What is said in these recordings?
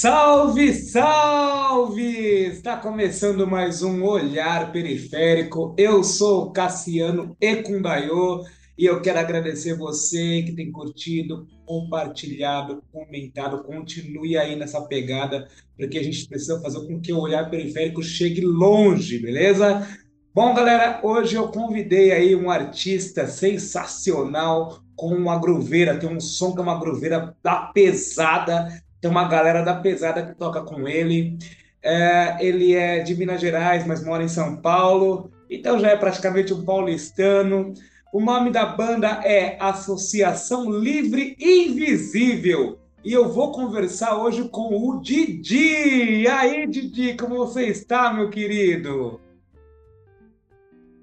Salve, salve! Está começando mais um Olhar Periférico. Eu sou Cassiano Ecundayo e eu quero agradecer você que tem curtido, compartilhado, comentado. Continue aí nessa pegada, porque a gente precisa fazer com que o Olhar Periférico chegue longe, beleza? Bom, galera, hoje eu convidei aí um artista sensacional com uma groveira, tem um som que é uma groveira da pesada, tem uma galera da pesada que toca com ele. É, ele é de Minas Gerais, mas mora em São Paulo, então já é praticamente um paulistano. O nome da banda é Associação Livre Invisível. E eu vou conversar hoje com o Didi. E aí, Didi, como você está, meu querido?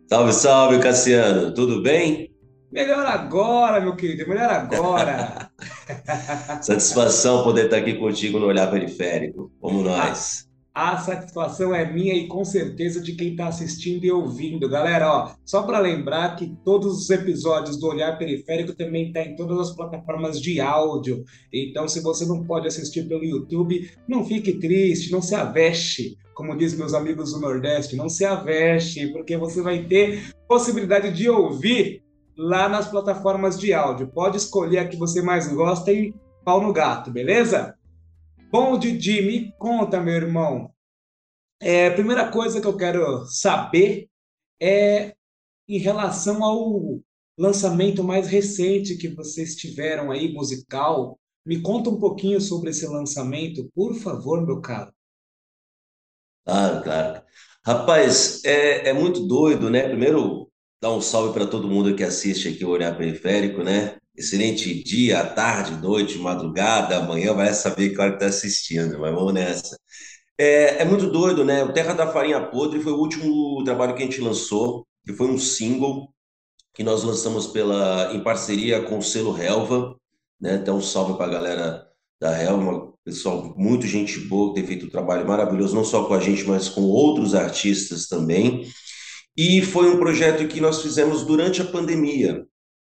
Salve, salve, Cassiano. Tudo bem? Melhor agora, meu querido, melhor agora. Satisfação poder estar aqui contigo no Olhar Periférico. Vamos nós. A, a satisfação é minha e com certeza de quem está assistindo e ouvindo. Galera, ó, só para lembrar que todos os episódios do Olhar Periférico também tá em todas as plataformas de áudio. Então, se você não pode assistir pelo YouTube, não fique triste, não se aveste. Como diz meus amigos do Nordeste, não se aveste, porque você vai ter possibilidade de ouvir lá nas plataformas de áudio. Pode escolher a que você mais gosta e pau no gato, beleza? Bom, Didi, me conta, meu irmão. É, a primeira coisa que eu quero saber é em relação ao lançamento mais recente que vocês tiveram aí, musical. Me conta um pouquinho sobre esse lançamento, por favor, meu caro. Claro, claro. Rapaz, é, é muito doido, né? Primeiro, Dar um salve para todo mundo que assiste aqui o Olhar Periférico, né? Excelente dia, tarde, noite, madrugada, amanhã vai saber que hora que está assistindo, mas vamos nessa. É, é muito doido, né? O Terra da Farinha Podre foi o último trabalho que a gente lançou, que foi um single que nós lançamos pela, em parceria com o selo Helva, né? Então, um salve para a galera da Helva, pessoal, muito gente boa, que tem feito um trabalho maravilhoso, não só com a gente, mas com outros artistas também. E foi um projeto que nós fizemos durante a pandemia.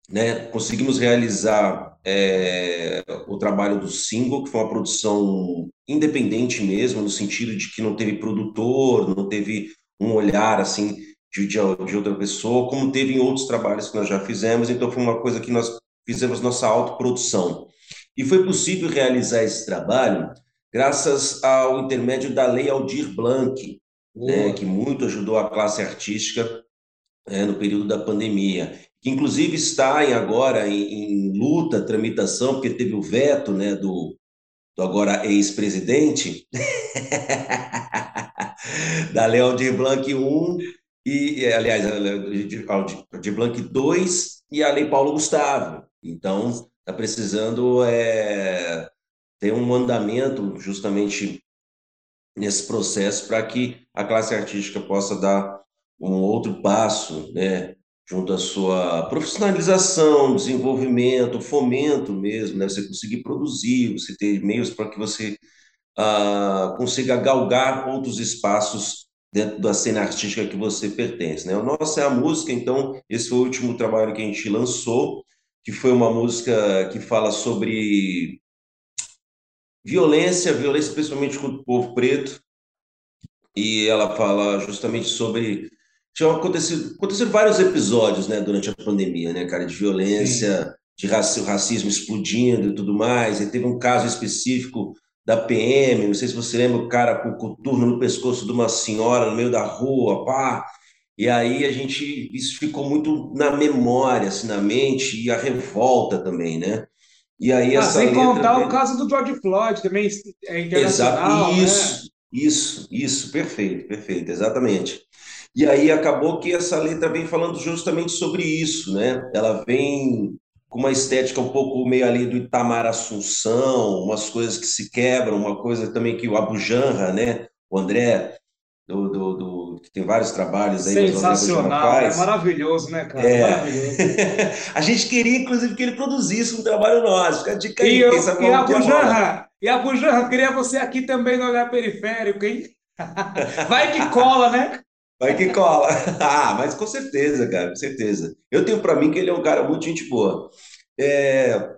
Né? Conseguimos realizar é, o trabalho do single, que foi uma produção independente mesmo, no sentido de que não teve produtor, não teve um olhar assim de, de, outra pessoa, como teve em outros trabalhos que nós já fizemos. Então foi uma coisa que nós fizemos nossa autoprodução. E foi possível realizar esse trabalho graças ao intermédio da Lei Aldir Blanc, né, que muito ajudou a classe artística é, no período da pandemia, que inclusive está em, agora em, em, luta, tramitação, porque teve o veto né, do, do agora ex-presidente, da Leão de Blanc 1, e, aliás, de Blanc 2 e a Lei Paulo Gustavo. Então, está precisando é, ter um mandamento justamente nesse processo para que a classe artística possa dar um outro passo, né, junto à sua profissionalização, desenvolvimento, fomento mesmo, né, você conseguir produzir, você ter meios para que você ah, consiga galgar outros espaços dentro da cena artística que você pertence, né? O nosso é a música, então esse foi o último trabalho que a gente lançou, que foi uma música que fala sobre violência, violência principalmente contra o povo preto, e ela fala justamente sobre tinha acontecido, aconteceram vários episódios, né, durante a pandemia, né, cara, de violência, Sim. de raci racismo explodindo e tudo mais. E teve um caso específico da PM, não sei se você lembra, o cara com o coturno no pescoço de uma senhora no meio da rua, pá. E aí a gente, isso ficou muito na memória, assim, na mente, e a revolta também, né? E aí ah, essa sem contar o caso do George Floyd, também é internacional, Exato. Isso, né? isso, isso, perfeito, perfeito, exatamente. E aí acabou que essa letra vem falando justamente sobre isso, né? Ela vem com uma estética um pouco meio ali do Itamar Assunção, umas coisas que se quebram, uma coisa também que o Abu Janra, né? O André do, do, do, que tem vários trabalhos aí. Sensacional, é maravilhoso, né, cara? É. Maravilhoso. a gente queria, inclusive, que ele produzisse um trabalho nosso. Fica a dica aí. E, eu, e a Bujanra, e a Bujanra, queria você aqui também no Olhar Periférico, hein? Vai que cola, né? Vai que cola. ah, mas com certeza, cara, com certeza. Eu tenho para mim que ele é um cara muito gente boa. É,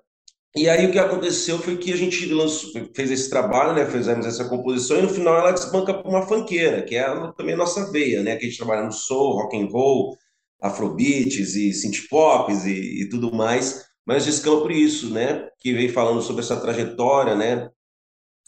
E aí o que aconteceu foi que a gente lançou, fez esse trabalho, né? Fizemos essa composição e no final ela desbanca para uma fanqueira, que é também a nossa veia, né? Que a gente trabalha no soul, rock and roll, afrobeats e synth pops e, e tudo mais. Mas descamba por isso, né? Que vem falando sobre essa trajetória, né?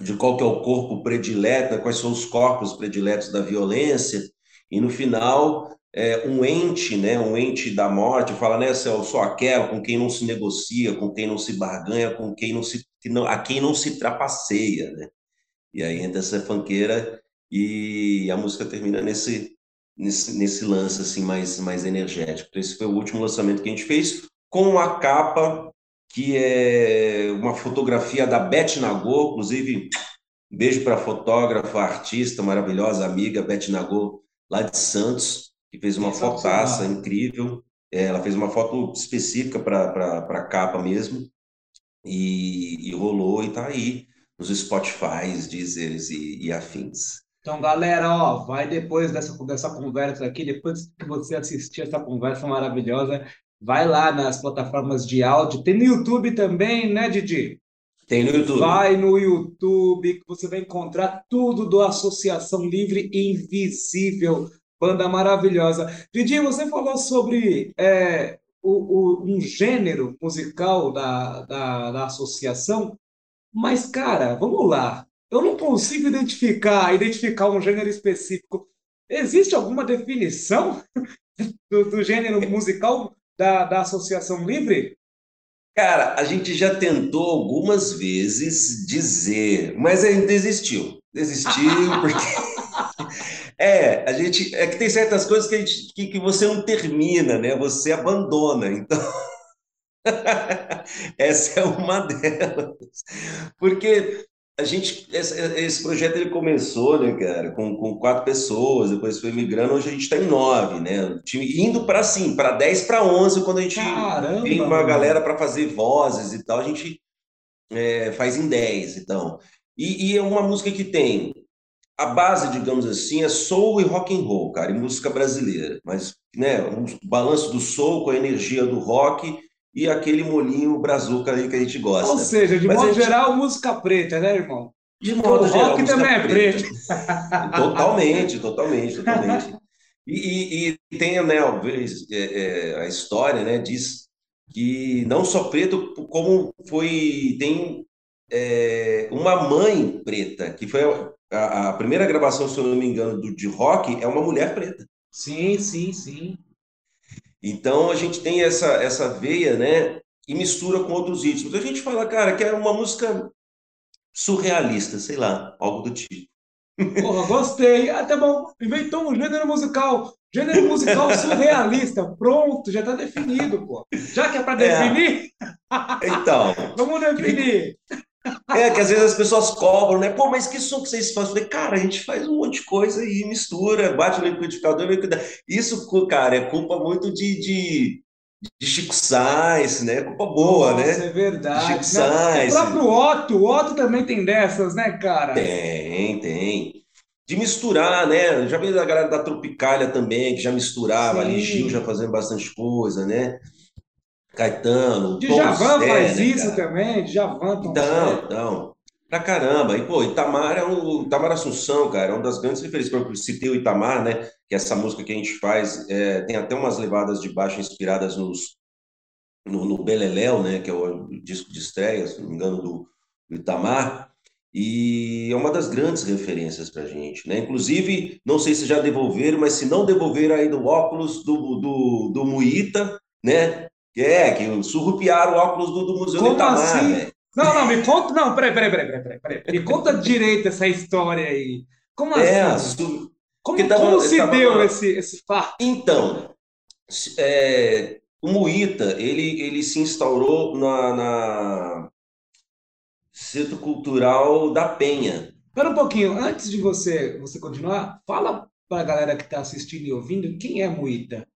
De qual que é o corpo predileto, né, quais são os corpos prediletos da violência. E no final é, um ente, né, um ente da morte, fala, né, eu sou aquela com quem não se negocia, com quem não se barganha, com quem não se, a quem não se trapaceia, né? E aí entra essa fanqueira e a música termina nesse, nesse, nesse lance, assim, mais, mais energético. Esse foi o último lançamento que a gente fez, com a capa, que é uma fotografia da Beth Nagô, inclusive, um beijo para a fotógrafa, artista, maravilhosa amiga, Beth Nagô, lá de Santos, que fez uma fotaça incrível. É, ela fez uma foto específica para a capa mesmo. E, e, rolou e tá aí nos Spotify, Deezers e, e afins. Então, galera, ó, vai depois dessa, dessa conversa aqui, depois que você assistir essa conversa maravilhosa, vai lá nas plataformas de áudio. Tem no YouTube também, né, Didi? Tem no YouTube. Vai no YouTube que você vai encontrar tudo do Associação Livre Invisível Banda maravilhosa. Didi, você falou sobre é, o, o, um gênero musical da, da, da associação, mas, cara, vamos lá. Eu não consigo identificar, identificar um gênero específico. Existe alguma definição do, do gênero musical da, da Associação Livre? Cara, a gente já tentou algumas vezes dizer, mas ainda desistiu. Desistiu porque É, a gente é que tem certas coisas que, gente, que, que você não termina, né? Você abandona. Então, essa é uma delas. Porque a gente esse, esse, projeto ele começou, né, cara, com, com quatro pessoas, depois foi migrando, hoje a gente está em nove, né? Time, indo para assim, para 10 para 11, quando a gente Caramba, tem uma galera para fazer vozes e tal, a gente é, faz em 10, então. E, e é uma música que tem a base, digamos assim, é soul e rock and roll, cara, e música brasileira. Mas, né, um balanço do soul com a energia do rock e aquele molinho brazuca aí que a gente gosta. Ou seja, de Mas modo gente... geral, música preta, né, irmão? De modo o geral, rock também é preto. totalmente, totalmente, totalmente. E, e, e tem, né, é, é, a história, né, diz que não só preto, como foi, tem é, uma mãe preta, que foi a, a, primeira gravação, se eu não me engano, do, de rock é uma mulher preta. Sim, sim, sim. Então a gente tem essa, essa veia, né? E mistura com outros ritmos. A gente fala, cara, que é uma música surrealista, sei lá, algo do tipo. Porra, gostei. Ah, tá bom. Inventou um gênero musical. Gênero musical surrealista. Pronto, já está definido, pô. Já que é para é. definir? É. Então. Vamos definir. É, que às vezes as pessoas cobram, né? Pô, mas que som que vocês fazem? Eu falei, cara, a gente faz um monte de coisa e mistura, bate no liquidificador. Isso, cara, é culpa muito de, de, de Chico Sainz, né? Culpa boa, Nossa, né? é verdade. Chico Sainz. O próprio Otto, o Otto também tem dessas, né, cara? Tem, tem. De misturar, né? Já veio a galera da Tropicália também, que já misturava Sim. ali, Gil já fazendo bastante coisa, né? Caetano, Djavan Zé, faz né, isso cara? também, Djavan, Tom Então, então, pra caramba. E, pô, Itamar é um, Itamar Assunção, cara, é uma das grandes referências. Eu citei o Itamar, né, que essa música que a gente faz, é, tem até umas levadas de baixo inspiradas nos, no, no Beleléu, né, que é o disco de estreia, se não me engano, do, do Itamar, e é uma das grandes referências para a gente, né? Inclusive, não sei se já devolveram, mas se não devolveram aí do óculos do, do, do Muita, né? É, que surrupiaram o óculos do, do Museu Como do Itamar, assim? Não, não, me conta. Não, peraí, peraí, peraí, peraí, peraí. Me conta direito essa história aí. Como é, assim? Su... Como, tava, como se tava... deu esse, esse fato? Então, é, o Muita, ele, ele se instaurou na, na Centro Cultural da Penha. Espera um pouquinho, antes de você, você continuar, fala para a galera que está assistindo e ouvindo quem é Muita.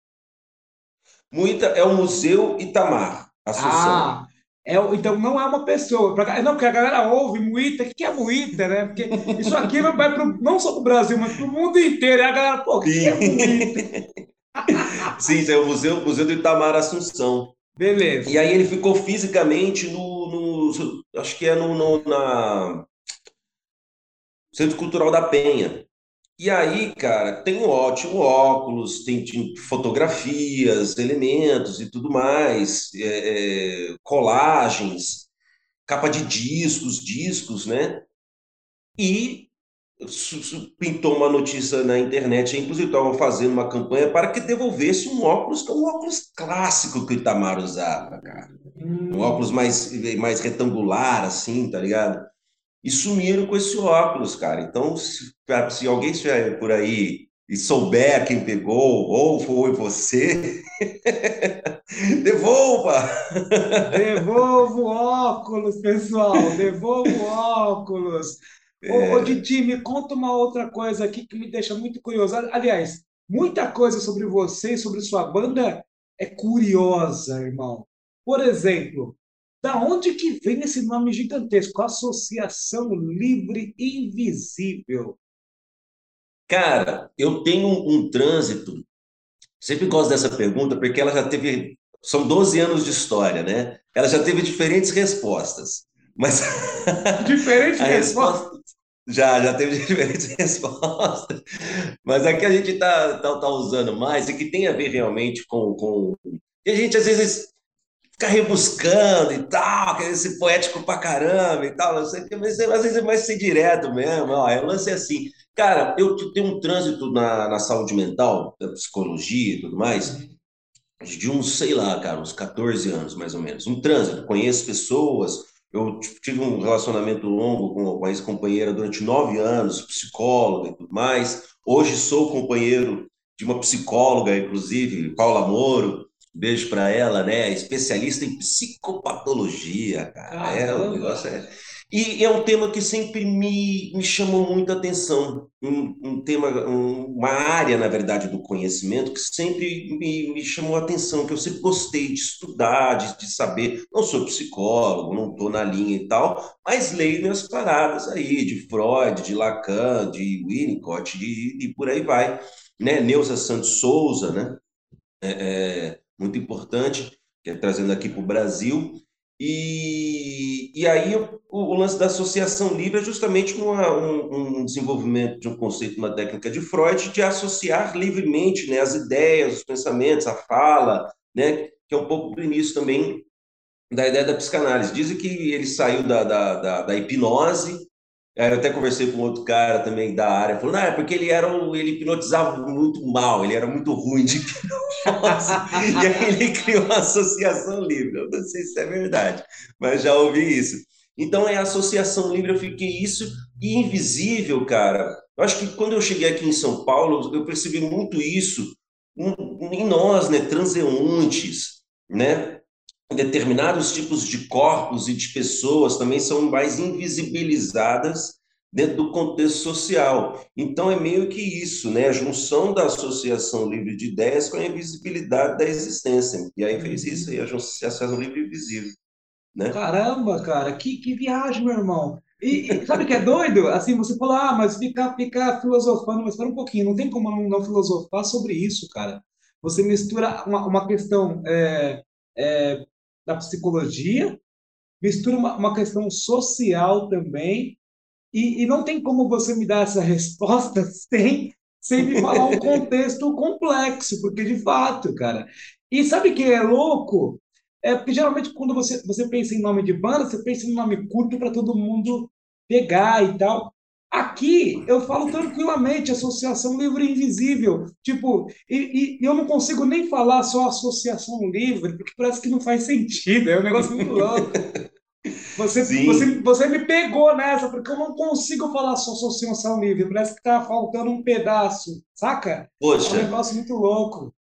Muita é o Museu Itamar, Assunção. Ah, é, então não é uma pessoa. Pra, não, porque a galera ouve Muita, o que é Muita, né? Porque isso aqui vai pro, não só para o Brasil, mas para o mundo inteiro. E a galera, pô, o que é Muita? Sim, é o Museu, Museu do Itamar Assunção. Beleza. E aí ele ficou fisicamente no, no no, acho que é no, no na Centro Cultural da Penha. E aí, cara, tem um ótimo óculos, tem, tem fotografias, elementos e tudo mais, é, é, colagens, capa de discos, discos, né? E pintou uma notícia na internet, inclusive estavam fazendo uma campanha para que devolvesse um óculos, um óculos clássico que o Itamar usava, cara. Um óculos mais, mais retangular, assim, tá ligado? E sumiram com esse óculos, cara. Então, se, se alguém estiver por aí e souber quem pegou, ou foi você, devolva! Devolva o óculos, pessoal! Devolva o óculos! É... Ô, ô Didi, me conta uma outra coisa aqui que me deixa muito curioso. Aliás, muita coisa sobre você e sobre sua banda é curiosa, irmão. Por exemplo, da onde que vem esse nome gigantesco? Associação Livre Invisível. Cara, eu tenho um, trânsito. Sempre gosto dessa pergunta porque ela já teve. São 12 anos de história, né? Ela já teve diferentes respostas. Mas. Diferentes respostas? Já, já teve diferentes respostas. Mas aqui a gente está tá, tá usando mais e que tem a ver realmente com, com. E a gente às vezes fica rebuscando e tal, quer ser poético pra caramba e tal, não sei o que, mas às vezes é mais ser direto mesmo. Ó, é lance assim. Cara, eu tenho um trânsito na, na saúde mental, da psicologia e tudo mais, de uns, sei lá, cara, uns 14 anos mais ou menos. Um trânsito, conheço pessoas eu tive um relacionamento longo com uma ex-companheira durante nove anos, psicóloga e tudo mais. Hoje sou companheiro de uma psicóloga, inclusive, Paula Moro. Beijo para ela, né? Especialista em psicopatologia, cara. É, o negócio é. E é um tema que sempre me, me chamou muita atenção, um, um tema, um, uma área, na verdade, do conhecimento que sempre me, me chamou a atenção, que eu sempre gostei de estudar, de, de saber. Não sou psicólogo, não estou na linha e tal, mas leio minhas paradas aí, de Freud, de Lacan, de Winnicott, de, de por aí vai. Né? Neuza Santos Souza, né? É, é muito importante, que é trazendo aqui para o Brasil. E, e aí o, o, lance da associação livre é justamente uma, um, um, desenvolvimento de um conceito, uma técnica de Freud, de associar livremente né, as ideias, os pensamentos, a fala, né, que é um pouco do início também da ideia da psicanálise. Dizem que ele saiu da, da, da, da hipnose eu até conversei com outro cara também da área, falou, não, é porque ele era ele hipnotizava muito mal, ele era muito ruim de hipnose. e aí ele criou uma associação livre. Eu não sei se é verdade, mas já ouvi isso. Então é associação livre, eu fiquei isso e invisível, cara. Eu acho que quando eu cheguei aqui em São Paulo, eu percebi muito isso em nós, né, transeuntes, né? Determinados tipos de corpos e de pessoas também são mais invisibilizadas dentro do contexto social. Então é meio que isso, né? A junção da associação livre de ideias com a invisibilidade da existência. E aí fez isso aí, a associação livre e visível, né? Caramba, cara, que, que viagem, meu irmão. E, e sabe o que é doido? Assim, você falou, ah, mas ficar fica filosofando, mas espera um pouquinho, não tem como não, não filosofar sobre isso, cara. Você mistura uma, uma questão é, é, da psicologia, mistura uma, uma questão social também, e, e, não tem como você me dar essa resposta sem, sem me falar um contexto complexo, porque de fato, cara. E sabe que é louco? É porque geralmente quando você, você pensa em nome de banda, você pensa em nome curto para todo mundo pegar e tal. Aqui eu falo tranquilamente associação livre invisível. Tipo, e, e, eu não consigo nem falar só associação livre, porque parece que não faz sentido. É um negócio muito louco. Você, você, você me pegou nessa, porque eu não consigo falar só associação livre. Parece que tá faltando um pedaço, saca? Poxa. É um negócio muito louco.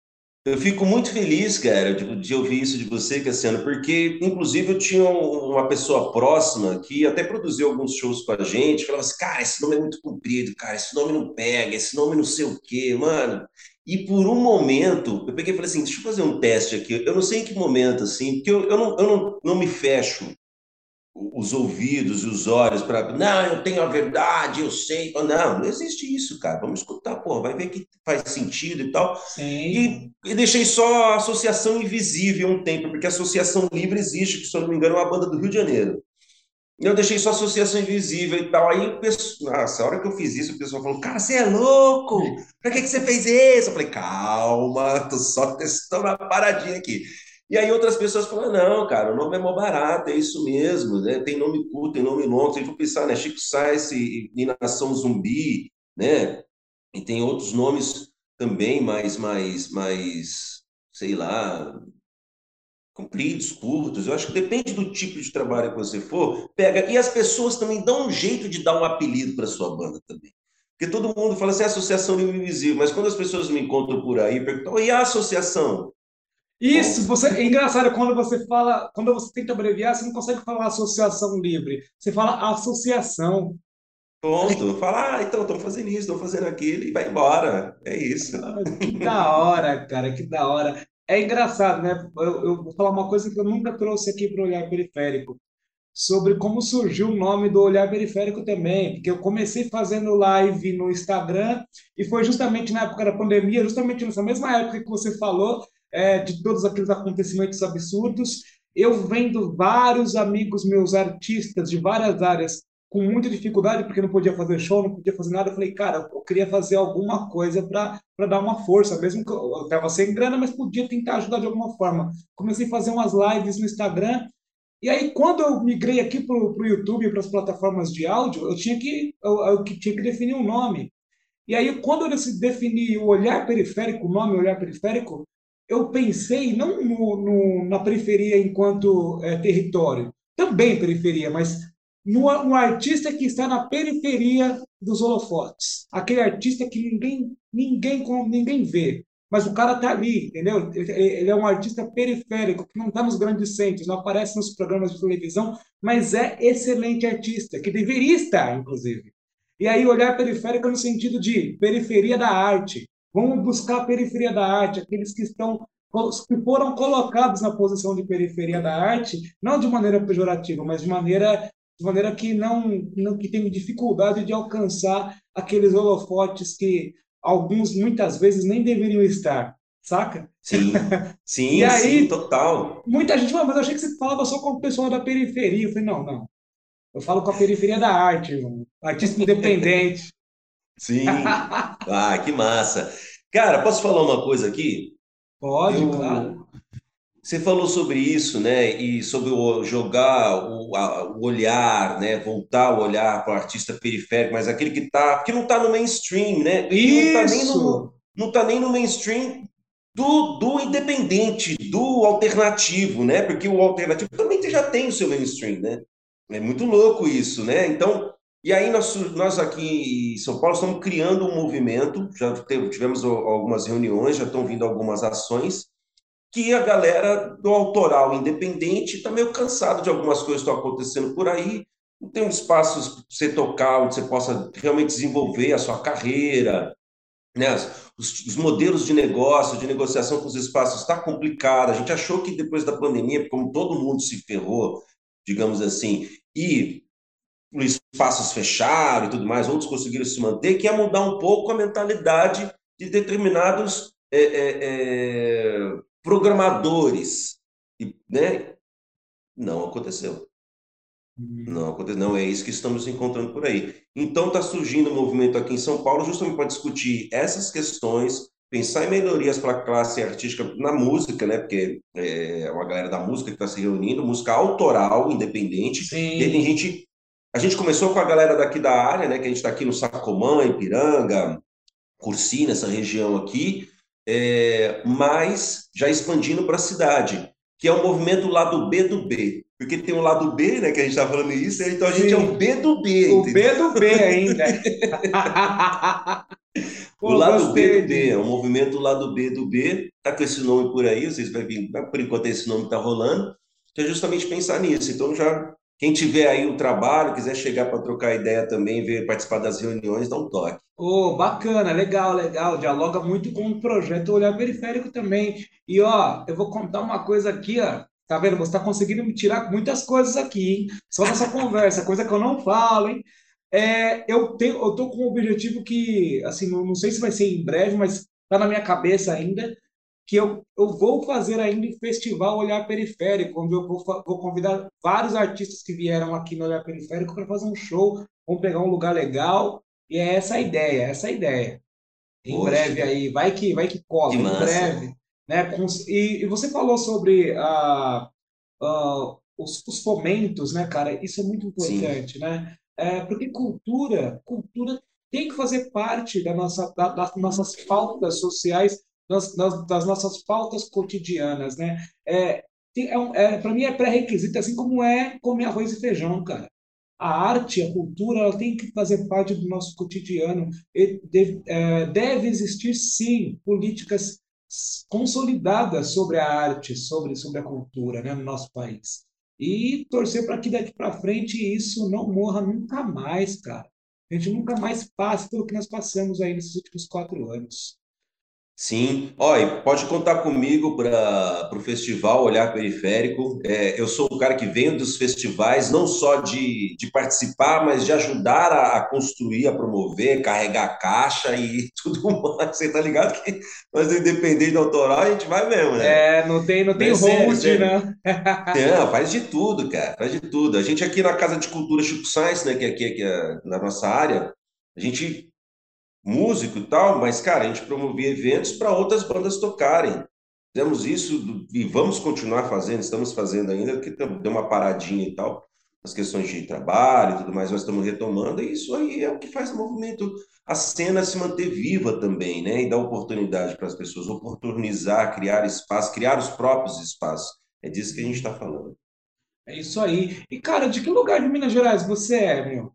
Eu fico muito feliz, cara, de, de, ouvir isso de você, Cassiano, porque, inclusive, eu tinha uma pessoa próxima que até produziu alguns shows com a gente, falava assim, cara, esse nome é muito comprido, cara, esse nome não pega, esse nome não sei o quê, mano. E por um momento, eu peguei e falei assim, deixa eu fazer um teste aqui, eu não sei em que momento, assim, porque eu, eu, não, eu não, não me fecho os ouvidos e os olhos para. Não, eu tenho a verdade, eu sei. Não, não existe isso, cara. Vamos escutar, pô, vai ver que faz sentido e tal. E, e, deixei só a associação invisível um tempo, porque a associação livre existe, que se eu não me engano é uma banda do Rio de Janeiro. Eu deixei só associação invisível e tal. Aí, o pessoal, nossa, a hora que eu fiz isso, o pessoal falou: Cara, você é louco? Pra que que você fez isso? Eu falei: Calma, tô só testando uma paradinha aqui. E aí outras pessoas falam: Não, cara, o nome é mó barato, é isso mesmo, né? Tem nome curto, tem nome longo. Gente for pensar, né? Chico Sainz e, e Nação Zumbi, né? E tem outros nomes também mais, mais, mais, sei lá, compridos, curtos. Eu acho que depende do tipo de trabalho que você for, pega. E as pessoas também dão um jeito de dar um apelido para sua banda também. Porque todo mundo fala assim, é Associação Livre Invisível, mas quando as pessoas me encontram por aí, perguntam, e a associação? Isso, você, é engraçado quando você fala, quando você tenta abreviar, você não consegue falar associação livre, você fala associação. Ponto. Fala, ah, então, estão fazendo isso, estão fazendo aquilo, e vai embora. É isso. Ah, que da hora, cara, que da hora. É engraçado, né? Eu, eu vou falar uma coisa que eu nunca trouxe aqui para o olhar periférico, sobre como surgiu o nome do olhar periférico também, porque eu comecei fazendo live no Instagram e foi justamente na época da pandemia, justamente nessa mesma época que você falou, é, de todos aqueles acontecimentos absurdos, eu vendo vários amigos meus artistas de várias áreas com muita dificuldade, porque não podia fazer show, não podia fazer nada. Eu falei, cara, eu queria fazer alguma coisa para dar uma força, mesmo que eu estava sem grana, mas podia tentar ajudar de alguma forma. Comecei a fazer umas lives no Instagram. E aí, quando eu migrei aqui para o YouTube, para as plataformas de áudio, eu tinha que, eu, eu tinha que definir um nome. E aí, quando eu defini o olhar periférico, o nome olhar periférico, eu pensei não no, no, na periferia enquanto é, território, também periferia, mas no, no, artista que está na periferia dos holofotes. Aquele artista que ninguém, ninguém, ninguém vê. Mas o cara está ali, entendeu? Ele, é um artista periférico, que não está nos grandes centros, não aparece nos programas de televisão, mas é excelente artista, que deveria estar, inclusive. E aí, olhar periférico no sentido de periferia da arte. Vamos buscar a periferia da arte, aqueles que estão que foram colocados na posição de periferia da arte, não de maneira pejorativa, mas de maneira de maneira que não, não que tem dificuldade de alcançar aqueles holofotes que alguns muitas vezes nem deveriam estar, saca? Sim, sim, aí, sim, total. Muita gente mas eu achei que você falava só com o pessoal da periferia. Eu falei, não, não. Eu falo com a periferia da arte, irmão. artista independente. Sim. Ah, que massa. Cara, posso falar uma coisa aqui? Pode, eu, claro. Você falou sobre isso, né? E sobre o jogar o, a, o olhar, né? Voltar o olhar para o artista periférico, mas aquele que tá, que não está no mainstream, né? Isso. Não está nem no, não tá nem no mainstream do, do independente, do alternativo, né? Porque o alternativo também já tem o seu mainstream, né? É muito louco isso, né? Então, e aí nós, nós aqui em São Paulo estamos criando um movimento, já tivemos algumas reuniões, já estão vindo algumas ações que a galera do autoral independente está meio cansado de algumas coisas que estão acontecendo por aí, não tem um espaço para você tocar, onde você possa realmente desenvolver a sua carreira, né? Os, os, modelos de negócio, de negociação com os espaços está complicado. A gente achou que depois da pandemia, como todo mundo se ferrou, digamos assim, e espaços fecharam e tudo mais, outros conseguiram se manter, que ia mudar um pouco a mentalidade de determinados é, é, é, programadores, né? Não aconteceu. Uhum. Não aconteceu, não é isso que estamos encontrando por aí. Então está surgindo um movimento aqui em São Paulo justamente para discutir essas questões, pensar em melhorias para a classe artística na música, né? Porque é uma galera da música que está se reunindo, música autoral, independente. Sim. E aí tem gente. A gente começou com a galera daqui da área, né? Que a gente está aqui no Sacomã, Ipiranga, Cursi, nessa região aqui é, mas já expandindo para a cidade, que é o movimento lado B do B. Porque tem o lado B, né, que a gente está falando isso, então a gente é o B do B. O B do B ainda. o lado B do B, é o movimento lado B do B, tá com esse nome por aí, vocês vão ver, por enquanto esse nome está rolando, que é justamente pensar nisso. Então já quem tiver aí o trabalho, quiser chegar para trocar ideia também, ver participar das reuniões, dá um toque. Oh, bacana, legal, legal. Dialoga muito com o projeto Olhar Periférico também. E ó, eu vou contar uma coisa aqui, ó. Tá vendo? Você está conseguindo me tirar muitas coisas aqui, hein? Só nessa conversa, coisa que eu não falo, hein? É, eu tenho, eu tô com um objetivo que, assim, não sei se vai ser em breve, mas tá na minha cabeça ainda, que eu, eu vou fazer ainda o Festival Olhar Periférico, onde eu vou, vou convidar vários artistas que vieram aqui no Olhar Periférico para fazer um show, vamos pegar um lugar legal, e é essa a ideia, é essa a ideia. Em Poxa. breve aí, vai que vai que cola, que em breve. Né? E, e, você falou sobre uh, uh, os, os, fomentos, né, cara? Isso é muito importante, Sim. né? É, porque cultura, cultura tem que fazer parte da nossa, da, das nossas pautas sociais, das, das, nossas pautas cotidianas, né? É, é, é para mim é pré-requisito, assim como é comer arroz e feijão, cara. A arte, a cultura, ela tem que fazer parte do nosso cotidiano. Deve, é, deve existir, sim, políticas consolidadas sobre a arte, sobre, sobre a cultura né, no nosso país. E torcer para que daqui para frente isso não morra nunca mais, cara. A gente nunca mais passe pelo que nós passamos aí nesses últimos quatro anos. Sim, olha, pode contar comigo para o festival Olhar Periférico. É, eu sou um cara que vem dos festivais, não só de, de participar, mas de ajudar a, a construir, a promover, carregar caixa e tudo mais. Você tá ligado que nós, independente do autoral, a gente vai mesmo, né? É, não tem, não tem host, né? Não, faz de tudo, cara, faz de tudo. A gente aqui na Casa de Cultura Chico Sainz, né, que é aqui, aqui é na nossa área, a gente músico e tal, mas, cara, a gente promovia eventos para outras bandas tocarem. Fizemos isso e vamos continuar fazendo, estamos fazendo ainda, que deu uma paradinha e tal, as questões de trabalho e tudo mais, nós estamos retomando, e isso aí é o que faz o movimento, a cena se manter viva também, né? E dar oportunidade para as pessoas, oportunizar, criar espaço, criar os próprios espaços. É disso que a gente está falando. É isso aí. E, cara, de que lugar de Minas Gerais você é, meu?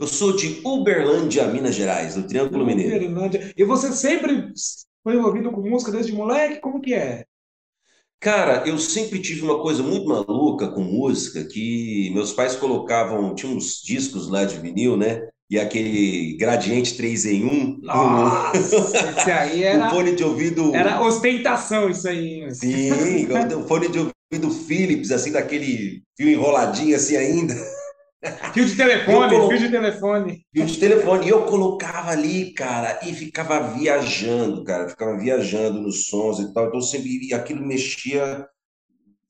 Eu sou de Uberlândia, Minas Gerais, do Triângulo Mineiro. Uberlândia. E você sempre foi envolvido com música desde moleque? Como que é? Cara, eu sempre tive uma coisa muito maluca com música, que meus pais colocavam, tinha uns discos lá de vinil, né? E aquele gradiente 3 em 1. Nossa, esse aí era. o fone de ouvido. Era ostentação, isso aí. Sim, o fone de ouvido Philips, assim, daquele fio enroladinho assim ainda. Fio de telefone, colo... fio de telefone. Fio de telefone. E eu colocava ali, cara, e ficava viajando, cara. Ficava viajando nos sons e tal. Então sempre aquilo mexia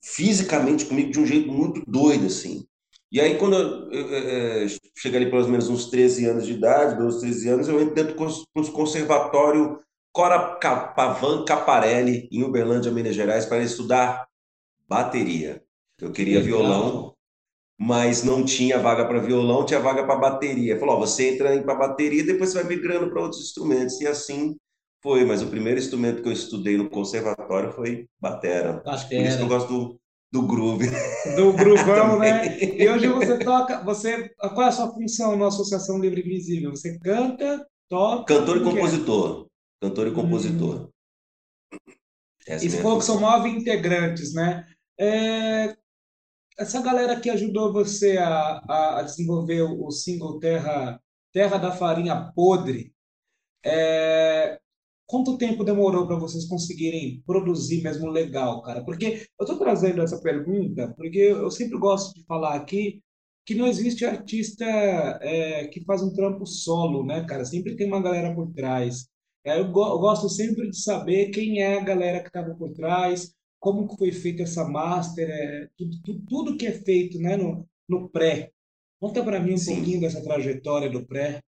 fisicamente comigo de um jeito muito doido, assim. E aí, quando eu, eu, eu, eu cheguei ali pelo menos uns 13 anos de idade, 12, 13 anos, eu entrei dentro do conservatório Cora Pavan Caparelli, em Uberlândia, Minas Gerais, para estudar bateria. Eu queria Legal. violão mas não tinha vaga para violão, tinha vaga para bateria. Falou: ó, você entra para bateria, depois você vai migrando para outros instrumentos. E assim foi. Mas o primeiro instrumento que eu estudei no conservatório foi batera. batera. Por isso que eu gosto do, do groove. Do groovão, né? E hoje você toca, você, qual é a sua função na Associação Livre Invisível? Você canta, toca? Cantor e compositor. É? Cantor e compositor. Hum. e você falou que são nove integrantes, né? É, essa galera que ajudou você a, a desenvolver o single Terra, Terra da Farinha Podre, é, quanto tempo demorou para vocês conseguirem produzir mesmo legal, cara? Porque eu estou trazendo essa pergunta porque eu sempre gosto de falar aqui que não existe artista é, que faz um trampo solo, né, cara? Sempre tem uma galera por trás. É, eu, go eu gosto sempre de saber quem é a galera que estava por trás, como que foi feita essa master, é, tudo, tudo, tudo, que é feito né, no, no pré. Conta para mim um Sim. pouquinho dessa trajetória do pré.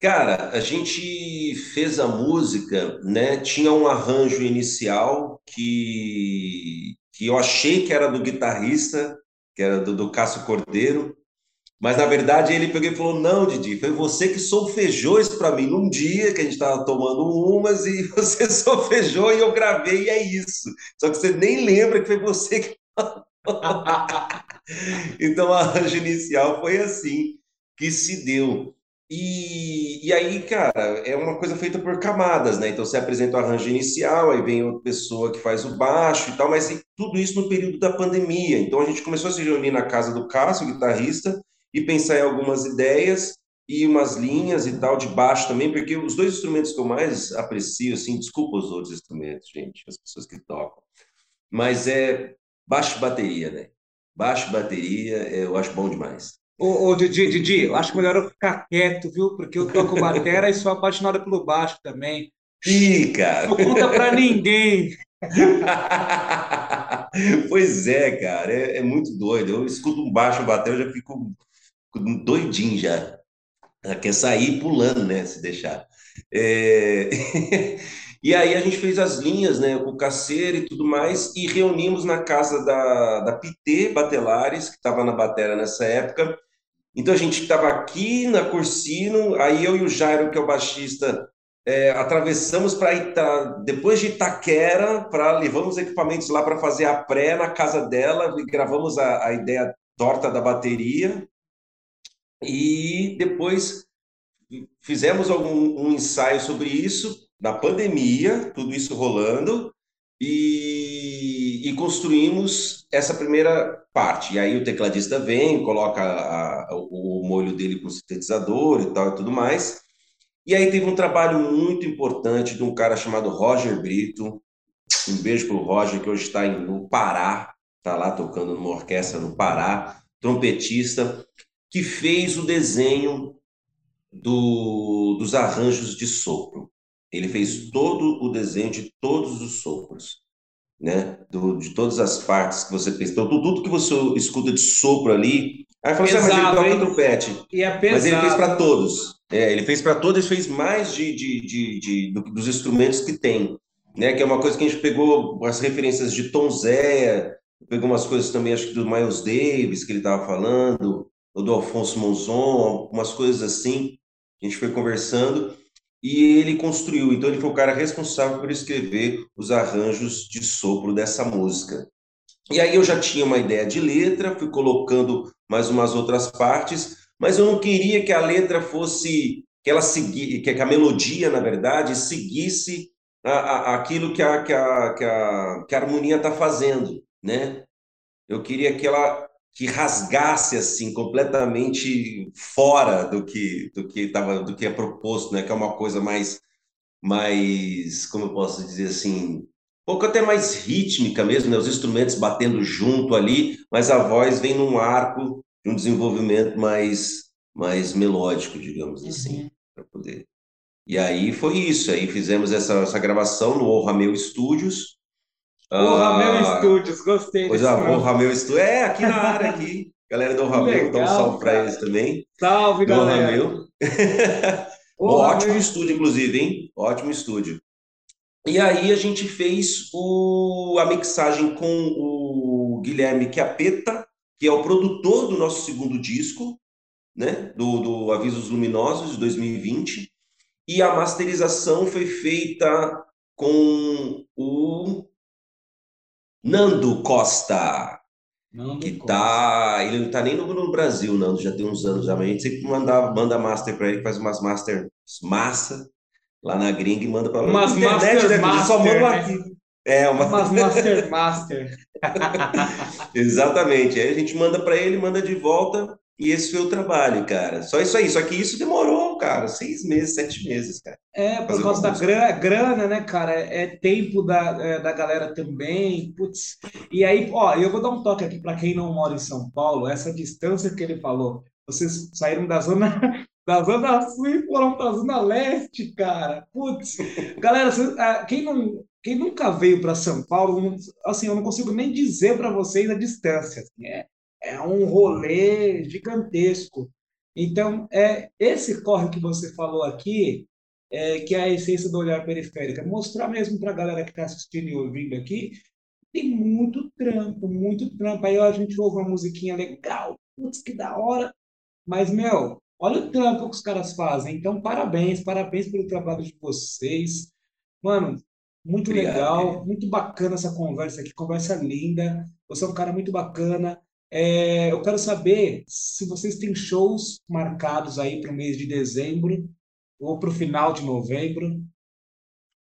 Cara, a gente fez a música, né? Tinha um arranjo inicial que, que eu achei que era do guitarrista, que era do, do Cássio Cordeiro, mas na verdade ele pegou e falou: Não, Didi, foi você que solfejou isso para mim num dia que a gente estava tomando umas e você solfejou e eu gravei e é isso. Só que você nem lembra que foi você que. então a arranjo inicial foi assim que se deu. E, e aí, cara, é uma coisa feita por camadas, né? Então você apresenta o arranjo inicial, aí vem outra pessoa que faz o baixo e tal, mas tudo isso no período da pandemia. Então a gente começou a se reunir na casa do Cássio, guitarrista, e pensar em algumas ideias e umas linhas e tal de baixo também, porque os dois instrumentos que eu mais aprecio, assim, desculpa os outros instrumentos, gente, as pessoas que tocam, mas é baixo bateria, né? Baixo bateria, eu acho bom demais. Ô, ô Didi, Didi, eu acho melhor eu ficar quieto, viu? Porque eu toco batera e sou apaixonado pelo baixo também. Ih, cara. Não conta pra ninguém. Pois é, cara, é, é muito doido. Eu escuto um baixo bater, eu já fico doidinho já. Ela quer sair pulando, né? Se deixar. É... e aí a gente fez as linhas, né? O Caceiro e tudo mais, e reunimos na casa da, da Pité Batelares, que estava na batera nessa época. Então a gente estava aqui na Cursino, aí eu e o Jairo, que é o baixista, é, atravessamos para Ita... depois de Itaquera, para levamos equipamentos lá para fazer a pré na casa dela, gravamos a, a ideia torta da bateria e depois fizemos algum um ensaio sobre isso na pandemia, tudo isso rolando e, e construímos essa primeira parte. E aí o tecladista vem, coloca a, o molho dele com sintetizador e tal e tudo mais. E aí teve um trabalho muito importante de um cara chamado Roger Brito. Um beijo para o Roger, que hoje está no Pará, está lá tocando numa orquestra no Pará, trompetista, que fez o desenho do, dos arranjos de sopro. Ele fez todo o desenho de todos os sopros, né? Do, de todas as partes que você fez. Então, tudo que você escuta de sopro ali. Aí falou assim, ah, mas ele toca trompete. E é mas ele fez para todos. É, ele fez para todos, fez mais de, de, de, de, dos instrumentos que tem, né? Que é uma coisa que a gente pegou as referências de Tom Zé, pegou umas coisas também, acho que do Miles Davis, que ele estava falando, ou do Alfonso Monzon, umas coisas assim. A gente foi conversando e ele construiu. Então, ele foi o cara responsável por escrever os arranjos de sopro dessa música. E aí eu já tinha uma ideia de letra, fui colocando mais umas outras partes mas eu não queria que a letra fosse, que ela seguisse, que a melodia, na verdade, seguisse a, a, aquilo que a, que a, que a, que a harmonia está fazendo, né? Eu queria que ela que rasgasse assim completamente fora do que do que tava, do que é proposto, né? Que é uma coisa mais mais, como eu posso dizer assim, um pouco até mais rítmica mesmo, né? Os instrumentos batendo junto ali, mas a voz vem num arco de um desenvolvimento mais, mais melódico, digamos assim, uhum. para poder. E aí foi isso, aí fizemos essa, essa gravação no O Rameu Studios. O ah, Rameu Studios, gostei. Pois é, o Rameu Studios, é, aqui na área, aqui. Galera do Rameu, dá um salve para eles também. Salve, do galera. Rameu. ótimo estúdio, inclusive, hein? Ótimo estúdio. E aí a gente fez o, a mixagem com o Guilherme Chiapetta, que é o produtor do nosso segundo disco, né, do, do Avisos Luminosos de 2020, e a masterização foi feita com o Nando Costa, Nando que Costa. tá, ele não tá nem no, no, Brasil, Nando, já tem uns anos já, mas a gente sempre manda, manda master para ele, faz umas master massa lá na gringa e manda para lá. Umas internet, master, né? master, só manda né? aqui. É, uma... Umas Master Master. Exatamente. Aí a gente manda para ele, manda de volta, e esse foi o trabalho, cara. Só isso aí. Só que isso demorou, cara, seis meses, sete meses, cara. É, por causa da grana, grana, né, cara? É, é tempo da, é, da galera também. Putz. E aí, ó, eu vou dar um toque aqui para quem não mora em São Paulo, essa distância que ele falou. Vocês saíram da zona da Zona Sul e foram para a Zona Leste, cara. Putz, galera, ah, quem, não, quem nunca veio para São Paulo, assim, eu não consigo nem dizer para vocês a distância. Assim, é, é um rolê gigantesco. Então, é esse corre que você falou aqui, é, que é a essência do olhar periférico, é mostrar mesmo para a galera que está assistindo e ouvindo aqui, tem muito trampo, muito trampo. Aí a gente ouve uma musiquinha legal, putz, que da hora. Mas, meu, olha o trampo que os caras fazem. Então, parabéns, parabéns pelo trabalho de vocês. Mano, muito Obrigado, legal, muito bacana essa conversa aqui, conversa linda. Você é um cara muito bacana. É, eu quero saber se vocês têm shows marcados aí para o mês de dezembro ou para o final de novembro.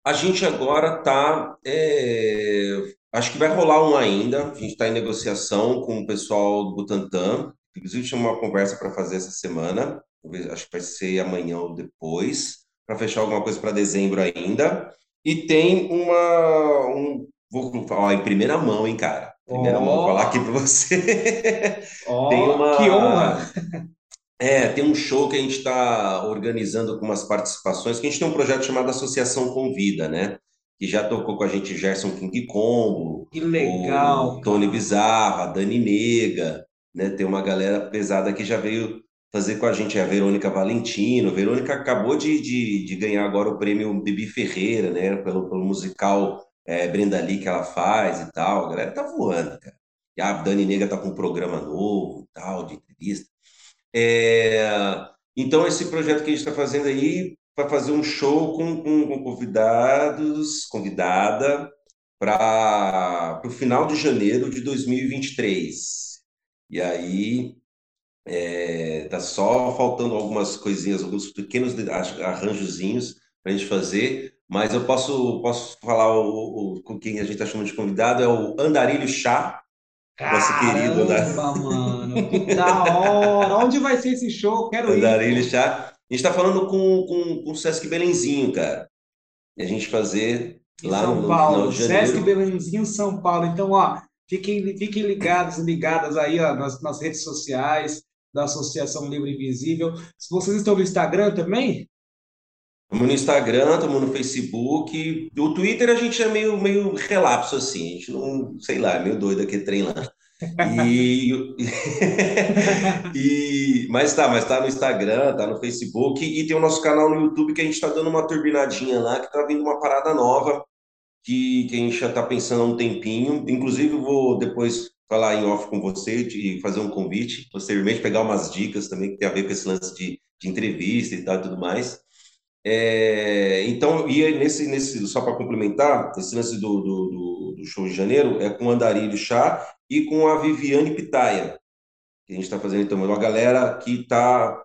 A gente agora está. É, acho que vai rolar um ainda. A gente está em negociação com o pessoal do Butantan. Inclusive, tinha uma conversa para fazer essa semana, acho que vai ser amanhã ou depois, para fechar alguma coisa para dezembro ainda. E tem uma. Um, vou falar em primeira mão, hein, cara? Primeira oh. mão, vou falar aqui para você. Oh, tem uma, que honra! É, tem um show que a gente está organizando com umas participações, que a gente tem um projeto chamado Associação Convida, né? Que já tocou com a gente Gerson King Combo, Que legal, Tony cara. Bizarro, a Dani Nega, né? Tem uma galera pesada que já veio fazer com a gente, a Verônica Valentino. A Verônica acabou de, de, de ganhar agora o prêmio Bibi Ferreira, né? Pelo, pelo musical é, Brenda Lee que ela faz e tal. A galera tá voando, cara. E a Dani Nega tá com um programa novo e tal, de entrevista. É, então, esse projeto que a gente está fazendo aí, para fazer um show com, com, com convidados, convidada, para o final de janeiro de 2023. E vinte e três. E aí, é, tá só faltando algumas coisinhas, alguns pequenos arranjozinhos para a gente fazer, mas eu posso, posso falar o, o- com quem a gente está chamando de convidado, é o Andarilho Chá, nosso querido Andar- Caramba, mano, que da hora. Onde vai ser esse show? Quero ir, Andarilho. Chá. A gente está falando com, com, com o Sesc Belenzinho, cara. E a gente fazer Em lá no, São no Paulo, de Sesc. Belenzinho, São Paulo. Então, ó, fiquem, fiquem ligados e ligadas aí, ó, nas, nas redes sociais da Associação Livre Invisível. Se vocês estão no Instagram também, Estamos no Instagram, estamos no Facebook. O Twitter a gente é meio, meio relapso, assim. A gente não, sei lá, é meio doido aquele trem lá. E, e, mas tá, mas tá no Instagram, tá no Facebook e tem o nosso canal no YouTube que a gente tá dando uma turbinadinha lá, que tá vindo uma parada nova que, que a gente já tá pensando há um tempinho. Inclusive, vou depois falar em off com você e fazer um convite, posteriormente pegar umas dicas também que tem a ver com esse lance de, de entrevista e tal e tudo mais. É, então, e nesse, nesse, só para complementar, esse lance do, do, do, show de janeiro é com o Andarilho Chá e com a Viviane Pitaia, que a gente está fazendo então, uma galera que está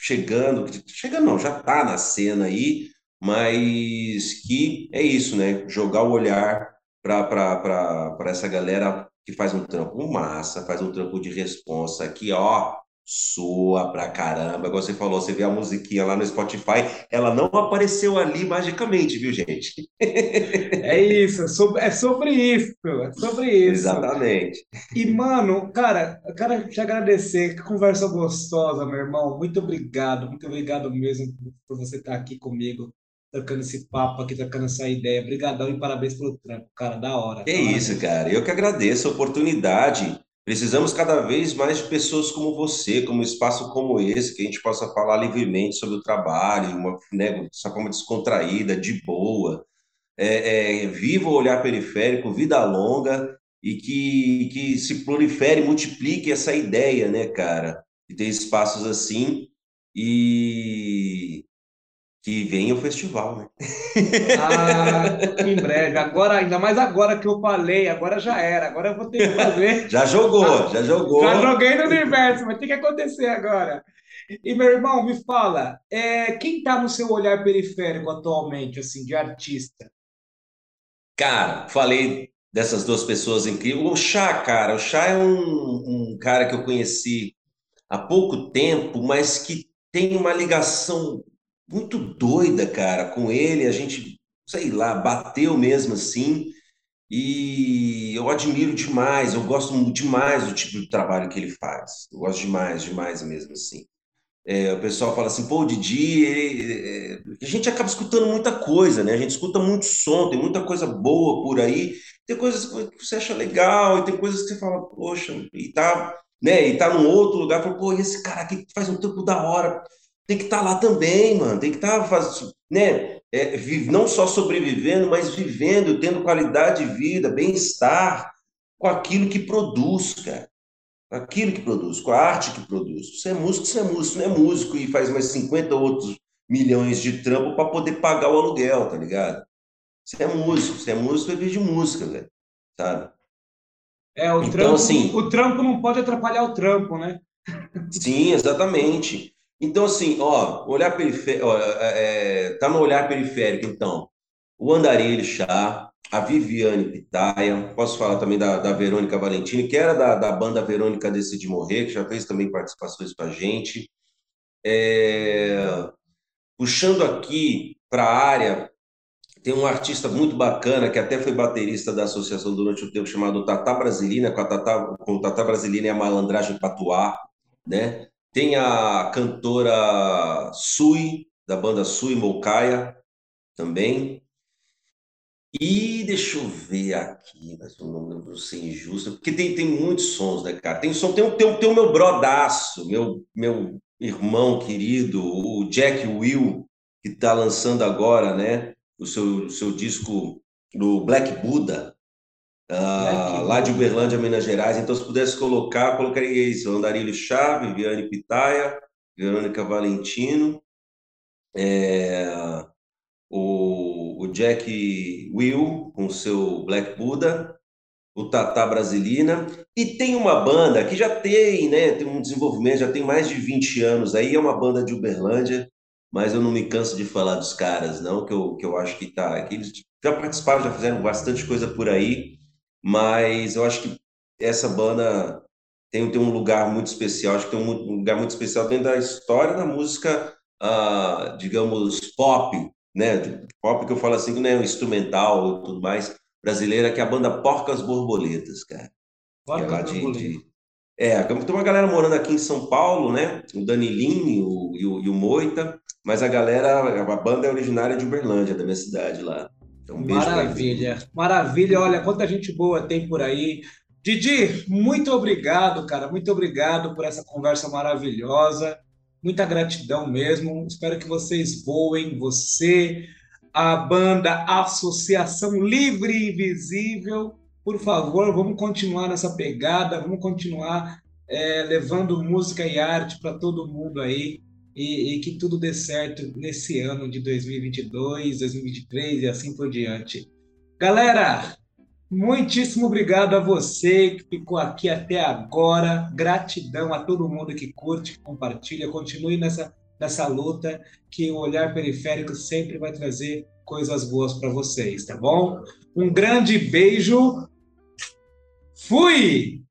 chegando, chegando não, já está na cena aí, mas que é isso, né? Jogar o olhar para essa galera que faz um trampo massa, faz um trampo de responsa, que ó, sua pra caramba. Igual você falou, você vê a musiquinha lá no Spotify, ela não apareceu ali magicamente, viu, gente? é isso, é sobre, é sobre isso, é sobre isso. Exatamente. E, mano, cara, eu quero te agradecer. Que conversa gostosa, meu irmão. Muito obrigado, muito obrigado mesmo por você estar aqui comigo, trocando esse papo aqui, trocando essa ideia. Obrigadão e parabéns pelo trampo, cara. Da hora, hora isso, cara. Eu que agradeço a oportunidade. Precisamos cada vez mais de pessoas como você, como um espaço como esse, que a gente possa falar livremente sobre o trabalho, uma, né, forma descontraída, de boa. É, é, viva o olhar periférico, vida longa, e que, que se prolifere, multiplique essa ideia, né, cara? De ter espaços assim e que venha o festival, né? Ah, em breve. Agora, ainda mais agora que eu falei, agora já era. Agora eu vou ter que fazer. Já jogou, já jogou. Já joguei no universo, vai ter que acontecer agora. E meu irmão, me fala, é, quem tá no seu olhar periférico atualmente, assim, de artista? Cara, falei dessas duas pessoas incríveis. O Chá, cara, o Chá é um, um cara que eu conheci há pouco tempo, mas que tem uma ligação muito doida, cara, com ele. A gente, sei lá, bateu mesmo assim. E eu admiro demais, eu gosto demais do tipo de trabalho que ele faz. Eu gosto demais, demais mesmo assim. É, o pessoal fala assim, pô, o Didi, ele- é, a gente acaba escutando muita coisa, né? A gente escuta muito som, tem muita coisa boa por aí, tem coisas que você acha legal, e tem coisas que você fala, poxa, e tá, né? E tá num outro lugar, fala, pô, esse cara aqui faz um tempo da hora, tem que estar lá também, mano, tem que estar fazendo, né? É, não só sobrevivendo, mas vivendo, tendo qualidade de vida, bem-estar com aquilo que produz, cara aquilo que produz, com a arte que produz. Você é músico, você é músico, não é músico e faz mais 50 outros milhões de trampo para poder pagar o aluguel, tá ligado? Você é músico, você é músico e vive de música, velho, sabe? É, o Então, trampo, assim, o trampo não pode atrapalhar o trampo, né? sim, exatamente. Então, assim, ó, olhar periférico, ó, é, é, tá no olhar periférico, então, o Andarilho Chá, a Viviane Pitaia, posso falar também da, da Verônica Valentini, que era da, da banda Verônica Decide Morrer, que já fez também participações com a gente. É, puxando aqui para a área, tem um artista muito bacana que até foi baterista da associação durante o tempo, chamado Tata Brasilina, com a com o Tata Brasilina e a Malandragem Patuá, né? Tem a cantora Sui, da banda Sui Mocaia, também. E deixa eu ver aqui, mas eu não lembro ser injusto, porque tem, tem muitos sons, né, cara? Tem som, tem, tem, tem o meu brodaço, meu, meu irmão querido, o Jack Will, que está lançando agora, né, o seu, seu disco do Black Buddha, uh, lá de Uberlândia, Minas Gerais. Então, se pudesse colocar, colocaria isso: Andarilho Chave, Viane Pitaia, Verônica Valentino, é, o, o Jack Will com seu Black Buddha, o Tatá Brasilina, e tem uma banda que já tem, né, tem um desenvolvimento, já tem mais de 20 anos aí, é uma banda de Uberlândia, mas eu não me canso de falar dos caras, não, que eu, que eu acho que tá, que eles já participaram, já fizeram bastante coisa por aí, mas eu acho que essa banda tem, tem um lugar muito especial, acho que tem um, lugar muito especial dentro da história da música, uh, digamos, pop, né? Pop que eu falo assim, né? Instrumental e tudo mais, brasileira, que é a banda Porcas Borboletas, cara. Porcas é Borboletas. De, é, tem uma galera morando aqui em São Paulo, né? O Danilinho o, e, o, e o Moita, mas a galera, a banda é originária de Uberlândia, da minha cidade lá. Então, um Maravilha, maravilha. Olha, quanta gente boa tem por aí. Didi, muito obrigado, cara. Muito obrigado por essa conversa maravilhosa. Muita gratidão mesmo. Espero que vocês voem, você, a banda Associação Livre e Invisível. Por favor, vamos continuar nessa pegada, vamos continuar é, levando música e arte para todo mundo aí e, e, que tudo dê certo nesse ano de 2022, 2023 e assim por diante. Galera, muitíssimo obrigado a você que ficou aqui até agora. Gratidão a todo mundo que curte, que compartilha. Continue nessa, nessa luta que o olhar periférico sempre vai trazer coisas boas para vocês, tá bom? Um grande beijo. Fui!